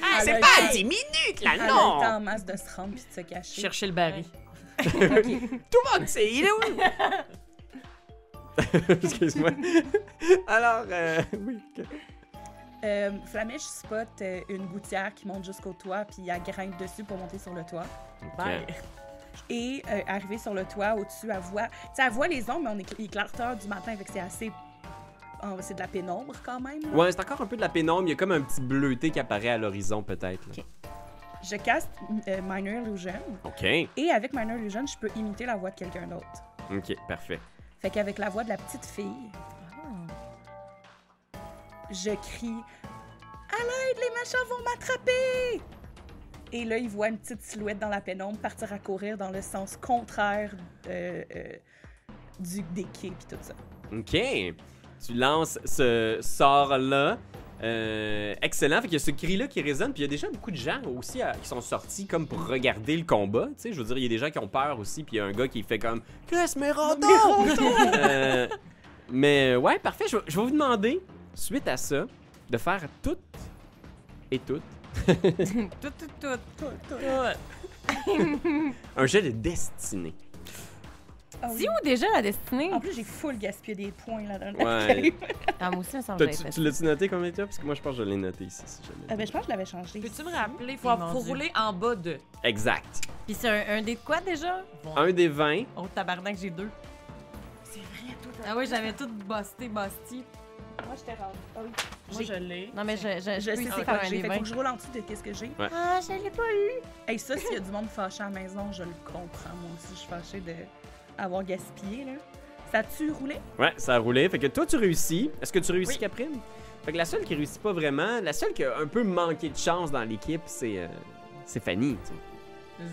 [laughs] Ah, c'est ben, pas hey. 10 minutes, là, Elle a le non! temps en masse de se rendre puis de se cacher. Chercher le baril. [laughs] [laughs] Tout le monde sait, il est où? Excuse-moi. Alors, euh, oui. Euh, Flamèche spot euh, une gouttière qui monte jusqu'au toit puis elle grimpe dessus pour monter sur le toit. Bye. Et euh, arrivée sur le toit, au-dessus, elle voit... Tu sais, elle voit les ombres, mais on est, il est clarteur du matin, fait que c'est assez... oh, c'est de la pénombre quand même. là. Ouais, c'est encore un peu de la pénombre. Il y a comme un petit bleuté qui apparaît à l'horizon, peut-être. Je caste euh, Minor Illusion OK. et avec Minor Illusion, je peux imiter la voix de quelqu'un d'autre. OK, parfait. Fait qu'avec la voix de la petite fille, je crie À l'aide, les machins vont m'attraper! Et là, il voit une petite silhouette dans la pénombre partir à courir dans le sens contraire euh, euh, du, des quais puis tout ça. OK. Tu lances ce sort-là Euh, excellent. Fait qu'il y a ce cri-là qui résonne. Puis il y a déjà beaucoup de gens aussi qui sont sortis comme pour regarder le combat. Tu sais, je veux dire, il y a des gens qui ont peur aussi. Puis il y a un gars qui fait comme Chris, mais [laughs] Euh, Mais ouais, parfait. Je, vais- je vais vous demander, suite à ça, de faire toutes et toutes Tout, tout, tout. un jet de destinée. Ah oui. C'est où déjà la destinée? En plus, j'ai full gaspillé des points là dans le Ouais. Ah, moi aussi, ça me semble tu fait l'as-tu noté combien tu as? Parce que moi, je pense que je l'ai noté ici. Si jamais. Ah ben, je pense que je l'avais changé. Peux-tu me rappeler? Faut, Mon faut rouler en bas de. Exact. Puis c'est un, un dé de quoi déjà? Bon. Un des 20. Oh, tabarnak, j'ai deux. C'est vrai, tout Ah oui, j'avais tout busté, busty. Moi, je t'ai rendu. Ah oui. Moi, je l'ai. Non, mais je, je, Je je peux sais c'est quoi j'ai des fait. Faut 20. que je roule en dessous de qu'est-ce que j'ai. Ah, je l'ai pas eu. Hey, ça, s'il y a du monde fâché à la maison, je le comprends. Moi aussi, je suis fâchée d'avoir gaspillé, là. Ça a-tu roulé? Ouais, ça a roulé. Fait que toi, tu réussis. Est-ce que tu réussis, Oui. Caprine? Fait que la seule qui réussit pas vraiment, la seule qui a un peu manqué de chance dans l'équipe, c'est euh, c'est Fanny. tu sais.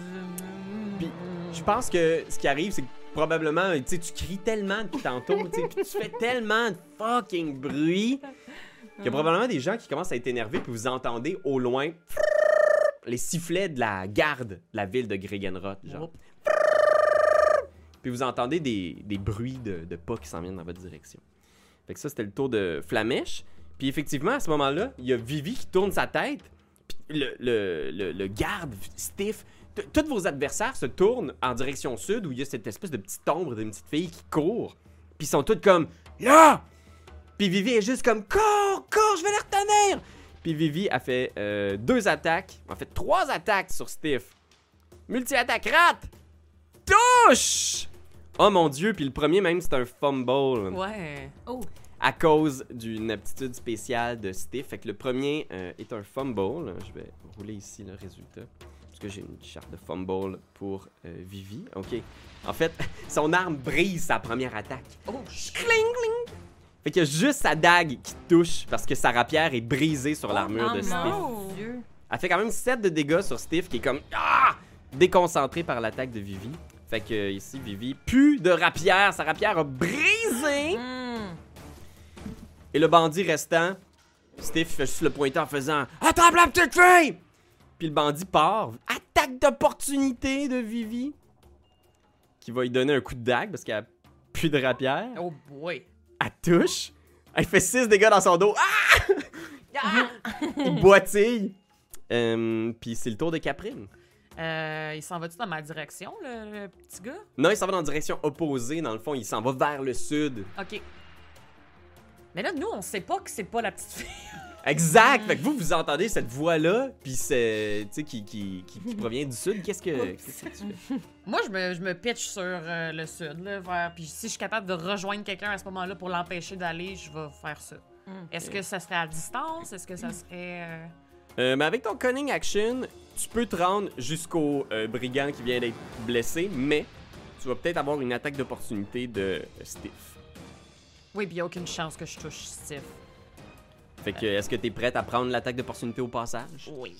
Puis, je pense que ce qui arrive, c'est que probablement, tu sais, tu cries tellement depuis tantôt, tu sais, puis tu fais tellement de fucking bruit qu'il y a probablement des gens qui commencent à être énervés, puis vous entendez au loin les sifflets de la garde de la ville de Gregenroth, genre. Puis vous entendez des, bruits de, de pas qui s'en viennent dans votre direction. Fait que ça, c'était le tour de Flamèche. Puis effectivement, à ce moment-là, il y a Vivi qui tourne sa tête. Puis le, le, garde, Stiff, tous vos adversaires se tournent en direction sud où il y a cette espèce de petite ombre d'une petite fille qui court. Puis ils sont tous comme là! Puis Vivi est juste comme cours, cours, je vais les retenir! Puis Vivi a fait euh, deux attaques, en fait trois attaques sur Stiff. Multi-attaque, rate! Touche! Oh mon dieu, puis le premier même c'est un fumble Ouais. Oh, à cause d'une aptitude spéciale de Stiff. Fait que le premier euh, est un fumble. Je vais rouler ici le résultat. Parce que j'ai une charte de fumble pour euh, Vivi. Ok. En fait, [laughs] son arme brise sa première attaque. Oh. Cling, cling. Fait qu'il y a juste sa dague qui touche parce que sa rapière est brisée sur l'armure oh de Stiff. mon Dieu. Elle fait quand même 7 de dégâts sur Stiff qui est comme ah! déconcentré par l'attaque de Vivi. Fait que ici, Vivi, plus de rapière. Sa rapière a brisé. Hmm. Et le bandit restant, Steve fait juste le pointer en faisant Attrape la petite fille! Puis le bandit part. Attaque d'opportunité de Vivi. Qui va lui donner un coup de dague parce qu'elle a plus de rapière. Oh boy. Elle touche. Elle fait 6 dégâts dans son dos. Ah! Ah! [laughs] Il boitille. Euh, Puis c'est le tour de Caprine. Euh, il s'en va-tu dans ma direction, le, le petit gars? Non, il s'en va dans la direction opposée. Dans le fond, il s'en va vers le sud. Ok. Mais là, nous, on sait pas que c'est pas la petite fille. [laughs] Exact! Fait que vous, vous entendez cette voix-là, puis c'est, tu sais, qui, qui, qui, qui provient du sud. Qu'est-ce que, qu'est-ce que tu fais? [laughs] Moi, je me, je me pitch sur euh, le sud, là, vers... Puis si je suis capable de rejoindre quelqu'un à ce moment-là pour l'empêcher d'aller, je vais faire ça. Mm. Est-ce que ça serait à distance? Est-ce que ça [clears throat] serait... euh, Euh, mais avec ton cunning action, tu peux te rendre jusqu'au euh, brigand qui vient d'être blessé, mais tu vas peut-être avoir une attaque d'opportunité de Stiff. Oui, puis il a aucune chance que je touche Steve. Fait que, est-ce que t'es prête à prendre l'attaque d'opportunité au passage? Oui.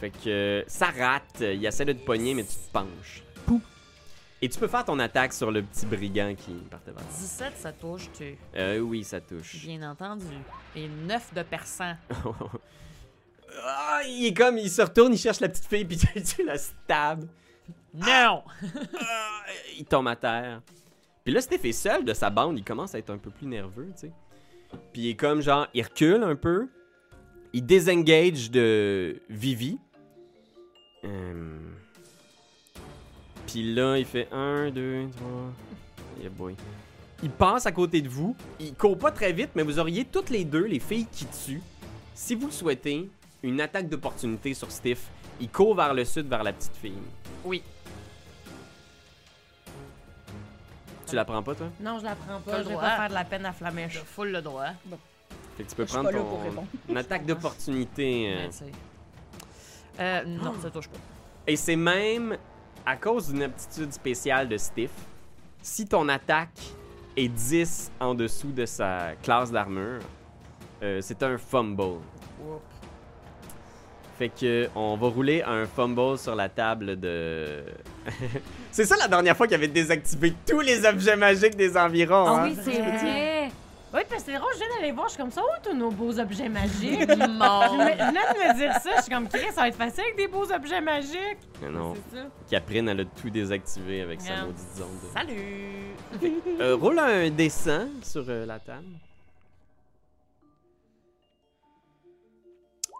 Fait que ça rate, il essaie de te pogner, mais tu te penches. Pou! Et tu peux faire ton attaque sur le petit brigand qui partait vers 17, ça touche, tu. Euh, oui, ça touche. Bien entendu. Et 9 de percent. [laughs] Ah, il est comme, il se retourne, il cherche la petite fille, [laughs] puis tu, tu la stab. Non! Ah, il tombe à terre. Puis là, Steph est seul de sa bande, il commence à être un peu plus nerveux, tu sais. Puis il est comme genre, il recule un peu. Il désengage de Vivi. Euh, Puis là, il fait 1, 2, 3. Yeah boy. Il passe à côté de vous. Il court pas très vite, mais vous auriez toutes les deux, les filles qui tuent. Si vous le souhaitez, une attaque d'opportunité sur Stiff. Il court vers le sud, vers la petite fille. Oui. Tu la prends pas, toi? Non, je la prends pas. Je vais pas faire de la peine à Je Flamèche. full le droit. Fait que tu peux Je prendre ton... [laughs] une attaque [laughs] d'opportunité. euh. Euh, non, ça touche pas. Et c'est même à cause d'une aptitude spéciale de Stiff. Si ton attaque est 10 en dessous de sa classe d'armure, euh, c'est un fumble. Whoop. Fait que on va rouler un fumble sur la table de. [laughs] c'est ça la dernière fois qu'il avait désactivé tous les objets magiques des environs. Ah hein? oui, c'est vrai. Oui, parce que c'est drôle, je viens d'aller voir, je suis comme ça, où tous nos beaux objets magiques? [laughs] Bon. je, viens de me dire ça, je suis comme, Chris, ça va être facile avec des beaux objets magiques. Mais non, C'est ça. Caprine, elle a tout désactivé avec sa Regarde. maudite zone. de- Salut! Euh, roule un dessin sur euh, la table.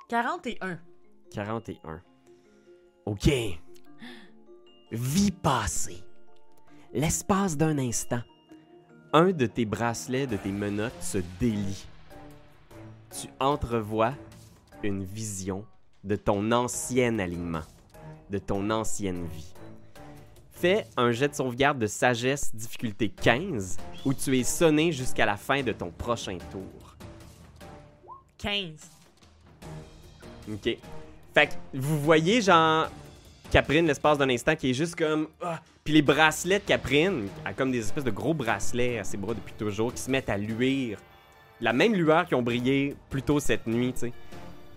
41. 41. OK. Vie passée. L'espace d'un instant, un de tes bracelets de tes menottes se délie. Tu entrevois une vision de ton ancien alignement, de ton ancienne vie. Fais un jet de sauvegarde de sagesse difficulté 15 où tu es sonné jusqu'à la fin de ton prochain tour. 15. OK. Fait que vous voyez, genre, Caprine, l'espace d'un instant, qui est juste comme. Ah! Puis les bracelets de Caprine, elle a comme des espèces de gros bracelets à ses bras depuis toujours, qui se mettent à luire. La même lueur qui ont brillé plus tôt cette nuit, tu sais.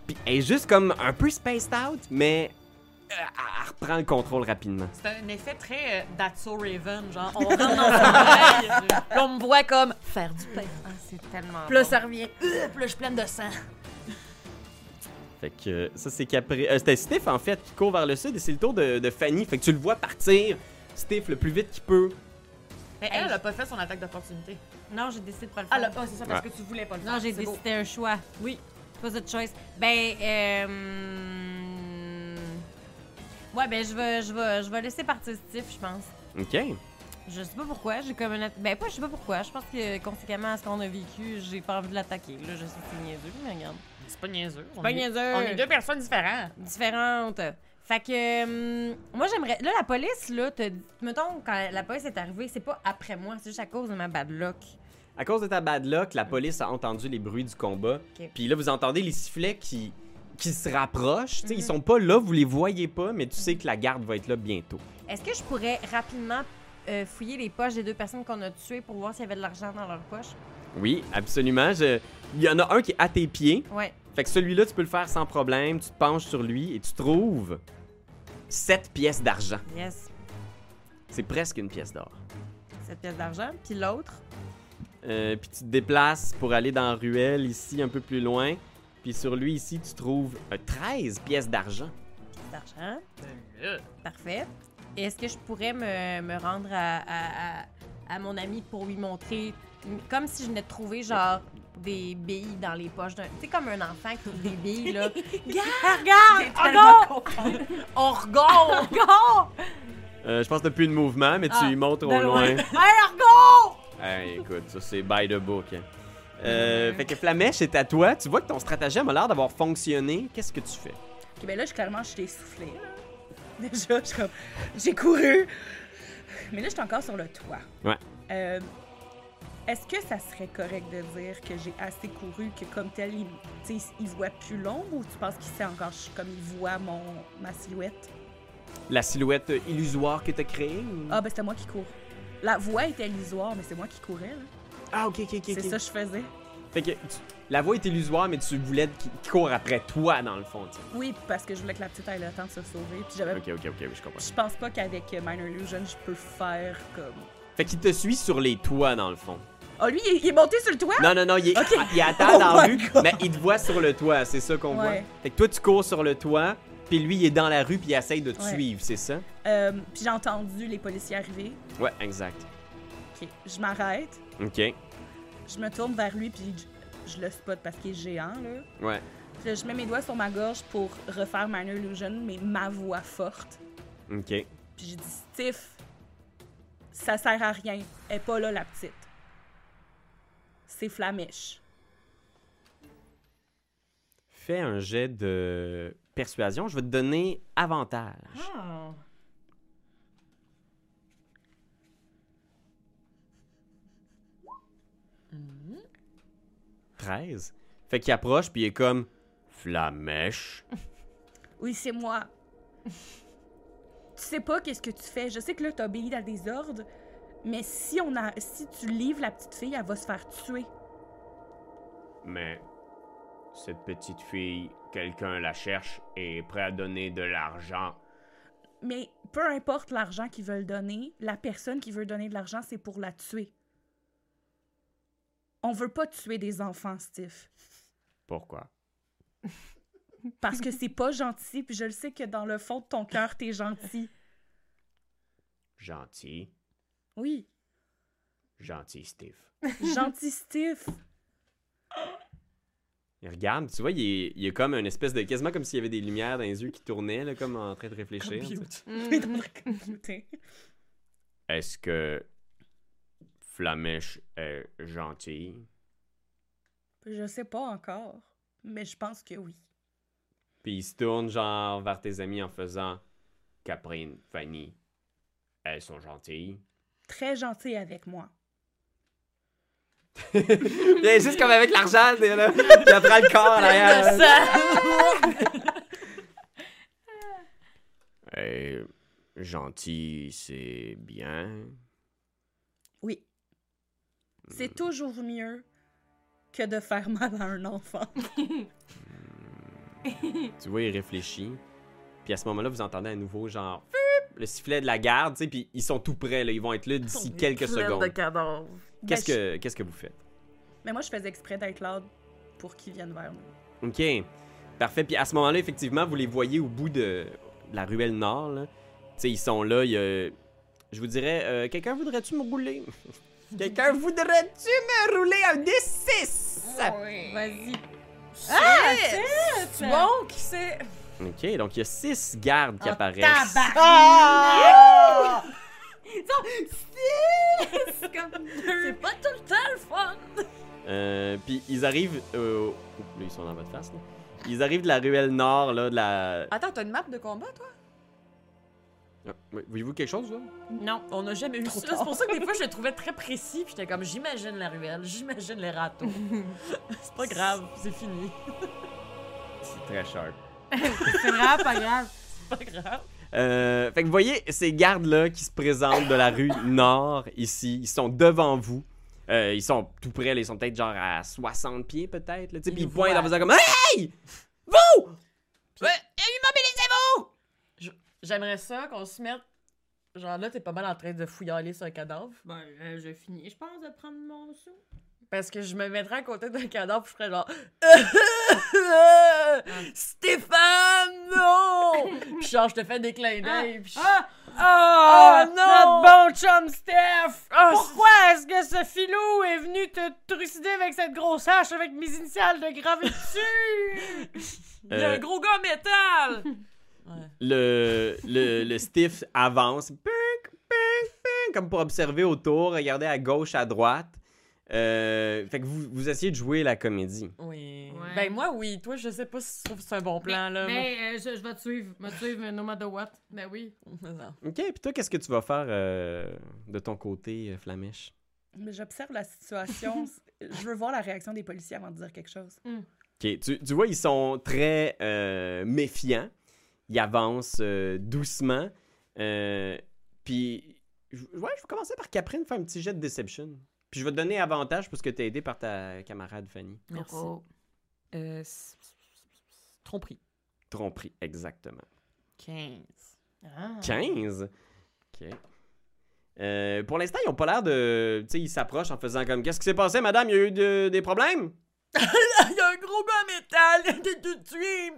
Puis elle est juste comme un peu spaced out, mais. euh, elle elle reprend le contrôle rapidement. C'est un effet très euh, That's So Raven, genre on rentre dans son oreille, puis on me voit comme faire du pain. Ah, c'est tellement Puis là, bon. ça revient, euh, puis là, je suis pleine de sang. Fait que euh, ça, c'est Caprine. euh, C'était Stiff, en fait, qui court vers le sud, et c'est le tour de, de Fanny. Fait que tu le vois partir, Stiff, le plus vite qu'il peut. Mais elle, elle a pas fait son attaque d'opportunité. Non, j'ai décidé de pas le Ah, faire. là, oh, c'est ça, parce que tu voulais pas le faire. Non, j'ai beau. décidé un choix. Oui. Pas de choice. Ben, euh... Ouais, ben, je vais, je vais, je vais laisser partir Steve, je pense. OK. Je sais pas pourquoi, j'ai comme un... atta- Ben, pas, je sais pas pourquoi. Je pense que, conséquemment à ce qu'on a vécu, j'ai pas envie de l'attaquer. Là, je sais que c'est niaiseux, mais regarde. C'est pas niaiseux. On pas est- niaiseux. On est deux personnes différentes. Différentes. Fait que, hum, moi, j'aimerais... Là, la police, là, te... mettons, quand la police est arrivée, c'est pas après moi, c'est juste à cause de ma bad luck. À cause de ta bad luck, la police a entendu les bruits du combat. Puis là, vous entendez les sifflets qui, qui se rapprochent. Tu sais, Ils Mhm. sont pas là, vous les voyez pas, mais tu sais que la garde va être là bientôt. Est-ce que je pourrais rapidement euh, fouiller les poches des deux personnes qu'on a tuées pour voir s'il y avait de l'argent dans leurs poches? Oui, absolument. Je- Il y en a un qui est à tes pieds. Ouais. Fait que celui-là, tu peux le faire sans problème. Tu te penches sur lui et tu trouves 7 pièces d'argent. Yes. C'est presque une pièce d'or. Cette pièce d'argent. Puis l'autre? Euh, puis tu te déplaces pour aller dans la ruelle ici, un peu plus loin. Puis sur lui ici, tu trouves euh, 13 pièces d'argent. pièce d'argent. Parfait. Est-ce que je pourrais me, me rendre à, à- à- à mon ami pour lui montrer, comme si je venais de trouver, genre, des billes dans les poches d'un. Tu sais, comme un enfant qui trouve des billes, là. [laughs] regarde! Regarde! On regarde! Regarde! Euh, je pense que t'as plus de mouvement, mais tu Ah, y montres au de loin. [laughs] Hey, regarde! Hey, écoute, ça c'est by the book. hein. Euh, Fait que Flamèche est à toi. Tu vois que ton stratagème a l'air d'avoir fonctionné. Qu'est-ce que tu fais? Ok, ben là, je carrément, je t'ai soufflé, là. [laughs] Déjà, je suis comme. J'ai couru! Mais là, je suis encore sur le toit. Ouais. Euh, Est-ce que ça serait correct de dire que j'ai assez couru que, comme tel, il, voit plus long ou tu penses qu'il sait encore comme il voit mon, ma silhouette? La silhouette euh, illusoire que t'as créée? ou- Ah, ben c'était moi qui cours. La voix était illusoire, mais c'est moi qui courais, là. Ah, ok, ok, ok. C'est ça que je faisais. Fait que tu- la voix est illusoire, mais tu voulais qu'il court après toi, dans le fond, tu sais. Oui, parce que je voulais que la petite ait le temps de se sauver. Puis j'avais. Ok, ok, ok, oui, je comprends. Je pense pas qu'avec euh, Minor Illusion, je peux faire comme. Fait qu'il te suit sur les toits, dans le fond. Oh, lui, il, il est monté sur le toit? Non, non, non, il est, Ok. il est à terre Oh dans la my rue, God. mais il te voit sur le toit, c'est ça qu'on voit. Fait que toi, tu cours sur le toit, puis lui, il est dans la rue, puis il essaye de te Ouais. suivre, c'est ça? Euh, puis j'ai entendu les policiers arriver. Ouais, exact. Ok, je m'arrête. Ok, Je me tourne vers lui, puis je, je le spot parce qu'il est géant, là. ouais. Puis là, je mets mes doigts sur ma gorge pour refaire Minor Illusion, mais ma voix forte. Ok. Puis j'ai dit, Stiff, ça sert à rien. Elle est pas là, la petite. C'est Flamèche. Fais un jet de persuasion. Je vais te donner avantage. Oh. 13. Fait qu'il approche, puis il est comme Flamèche. [laughs] Oui, c'est moi. tu sais pas qu'est-ce que tu fais. Je sais que là, t'obéis à des ordres, mais si on a, si tu livres la petite fille, elle va se faire tuer. Mais cette petite fille, quelqu'un la cherche et est prêt à donner de l'argent. Mais peu importe l'argent qu'ils veulent donner, la personne qui veut donner de l'argent, c'est pour la tuer. On veut pas tuer des enfants, Steve. Pourquoi? Parce que c'est pas gentil, puis je le sais que dans le fond de ton cœur, t'es gentil. Gentil. Oui, Gentil, Steve. [laughs] gentil Steve. Il regarde, tu vois, il est, il est comme une espèce de. quasiment comme s'il y avait des lumières dans les yeux qui tournaient, là, comme en train de réfléchir. computer. Est-ce que. Flamèche est gentil? Je sais pas encore, mais je pense que oui. Puis il se tourne, genre, vers tes amis en faisant. Caprine, Fanny, elles sont gentilles. Très gentil avec moi. [laughs] Juste comme avec l'argent, t'es là. [laughs] Après le corps, là. [laughs] Euh, gentil, c'est bien. Oui. C'est toujours mieux que de faire mal à un enfant. Tu vois, il réfléchit. Puis à ce moment-là, vous entendez à nouveau, genre, le sifflet de la garde, tu sais, puis ils sont tout près, là. Ils vont être là d'ici quelques secondes. de cadavres. Qu'est-ce Ben, que, qu'est-ce que vous faites? Mais moi, je faisais exprès d'être loud pour qu'ils viennent vers nous. OK. Parfait. Puis à ce moment-là, effectivement, vous les voyez au bout de la ruelle nord, là. Tu sais, ils sont là, il y a... Je vous dirais, euh, quelqu'un voudrait-tu me rouler? [laughs] quelqu'un voudrait-tu me rouler un D6? Vas-y. Ah! C'est bon qui c'est? OK, donc il y a six gardes qui apparaissent. Ah! [laughs] [laughs] C'est pas tout le temps le fun. Euh, puis ils arrivent... Euh... oh, là, ils sont dans votre face, là. Ils arrivent de la ruelle nord, là, de la... Attends, t'as une map de combat, toi? Ah, oui, Voyez-vous quelque chose, là? Non. On n'a jamais eu Trop ça. C'est pour ça que des fois, je le trouvais très précis. Puis j'étais comme, j'imagine la ruelle, j'imagine les râteaux. [laughs] c'est pas grave, c'est fini. C'est très sharp. C'est vraiment pas grave. C'est pas grave. Euh, fait que vous voyez ces gardes-là qui se présentent de la rue Nord, ici. Ils sont devant vous. Euh, ils sont tout près, là, ils sont peut-être genre à 60 pieds, peut-être. là, tu sais, Ils Puis ils nous pointent en faisant comme Hey! Vous! Puis- Ouais, immobilisez-vous! J'aimerais ça qu'on se mette. Genre là, t'es pas mal en train de fouillaler sur un cadavre. Ben, euh, je finis, je pense, de prendre mon sou. Parce que je me mettrais à côté d'un cadavre, puis je ferais genre. [laughs] Stéphane, non! [laughs] puis genre, je te fais des clins d'œil. puis Ah! Ah! Oh, non! Notre bon chum Steph! Pourquoi est-ce que ce filou est venu te trucider avec cette grosse hache avec mes initiales de gravé dessus? Il y a Euh, un gros gars métal! ouais. Le, le, le stiff avance, ping, ping, ping, comme pour observer autour, regarder à gauche, à droite. Euh, fait que vous, vous essayez de jouer la comédie. Oui. Ouais. Ben, moi, oui. Toi, je sais pas si tu trouves que c'est un bon plan, là. Mais euh, je, je vais te suivre. Je vais te suivre no matter what. Ben oui. [laughs] Ok, puis toi, qu'est-ce que tu vas faire euh, de ton côté, euh, Flamèche? Mais j'observe la situation. [laughs] je veux voir la réaction des policiers avant de dire quelque chose. Ok, tu, tu vois, ils sont très euh, méfiants. Ils avancent euh, doucement. Euh, puis, je- ouais, je vais commencer par Caprine faire un petit jet de Deception. Puis je vais te donner avantage parce que tu es aidé par ta camarade Fanny. Merci. Oh. Euh, s- s- tromperie. Tromperie, exactement. 15. Ah. 15? Ok. Euh, pour l'instant, ils ont pas l'air de. Tu sais, ils s'approchent en faisant comme Qu'est-ce qui s'est passé, madame? Il y a eu de- des problèmes? [laughs] Il y a un gros gars métal, il a été tout tué.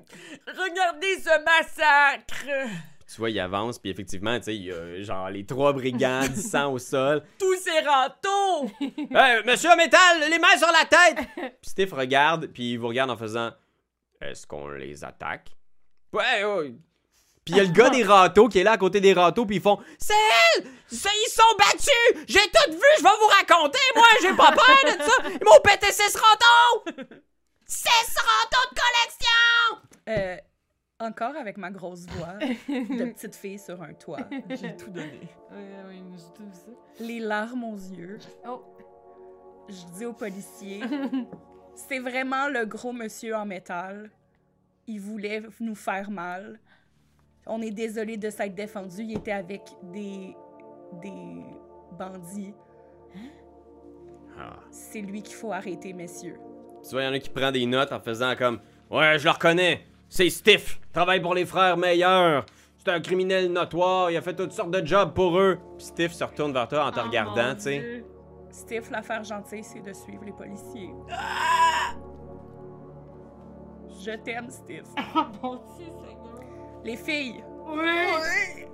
Regardez ce massacre. Tu vois, ils avancent, puis effectivement, tu sais, il y a genre les trois brigands [laughs] du sang au sol. Tous ces râteaux. [laughs] Hey, monsieur Métal, les mains sur la tête! puis Steve regarde, puis il vous regarde en faisant Est-ce qu'on les attaque? Ouais, ouais. Puis il y a le gars des râteaux qui est là à côté des râteaux, puis ils font C'est elle! Ils sont battus! J'ai tout vu, je vais vous raconter, moi, j'ai pas peur de ça! Ils m'ont pété six râteaux! Six râteaux de collection! Euh, encore avec ma grosse voix [laughs] de petite fille sur un toit. J'ai tout donné. [laughs] Oui, oui, j'ai tout vu ça. Les larmes aux yeux. Oh. Je dis aux policiers [laughs] C'est vraiment le gros monsieur en métal. Il voulait nous faire mal. On est désolé de s'être défendu. Il était avec des. des bandits. Ah. C'est lui qu'il faut arrêter, messieurs. Tu vois, il y en a qui prend des notes en faisant comme Ouais, je le reconnais. C'est Steve. Travaille pour les frères meilleurs. C'est un criminel notoire. Il a fait toutes sortes de jobs pour eux. Puis Steve se retourne vers toi en te Oh, regardant, tu sais. Steve, l'affaire gentille, c'est de suivre les policiers. Je t'aime, Steve. [laughs] Ah, mon Dieu, Seigneur. Les filles, Oui!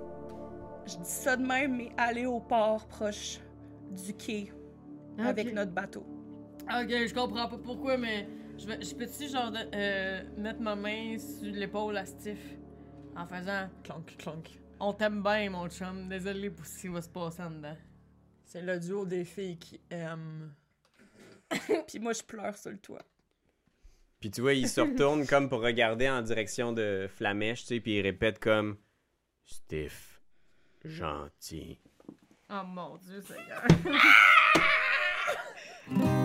je dis ça de même, mais allez au port proche du quai avec Ok. notre bateau. Ok, je comprends pas pourquoi, mais je, vais- je peux-tu genre de- euh, mettre ma main sur l'épaule à Steve en faisant clonk clonk. On t'aime bien, mon chum. Désolé pour ce qui va se passer en dedans. C'est le duo des filles qui aiment. [laughs] Puis moi, je pleure sur le toit. Puis tu vois, il se retourne comme pour regarder en direction de Flamèche, tu sais, puis il répète comme Stiff, gentil. Oh mon dieu, Seigneur. [laughs]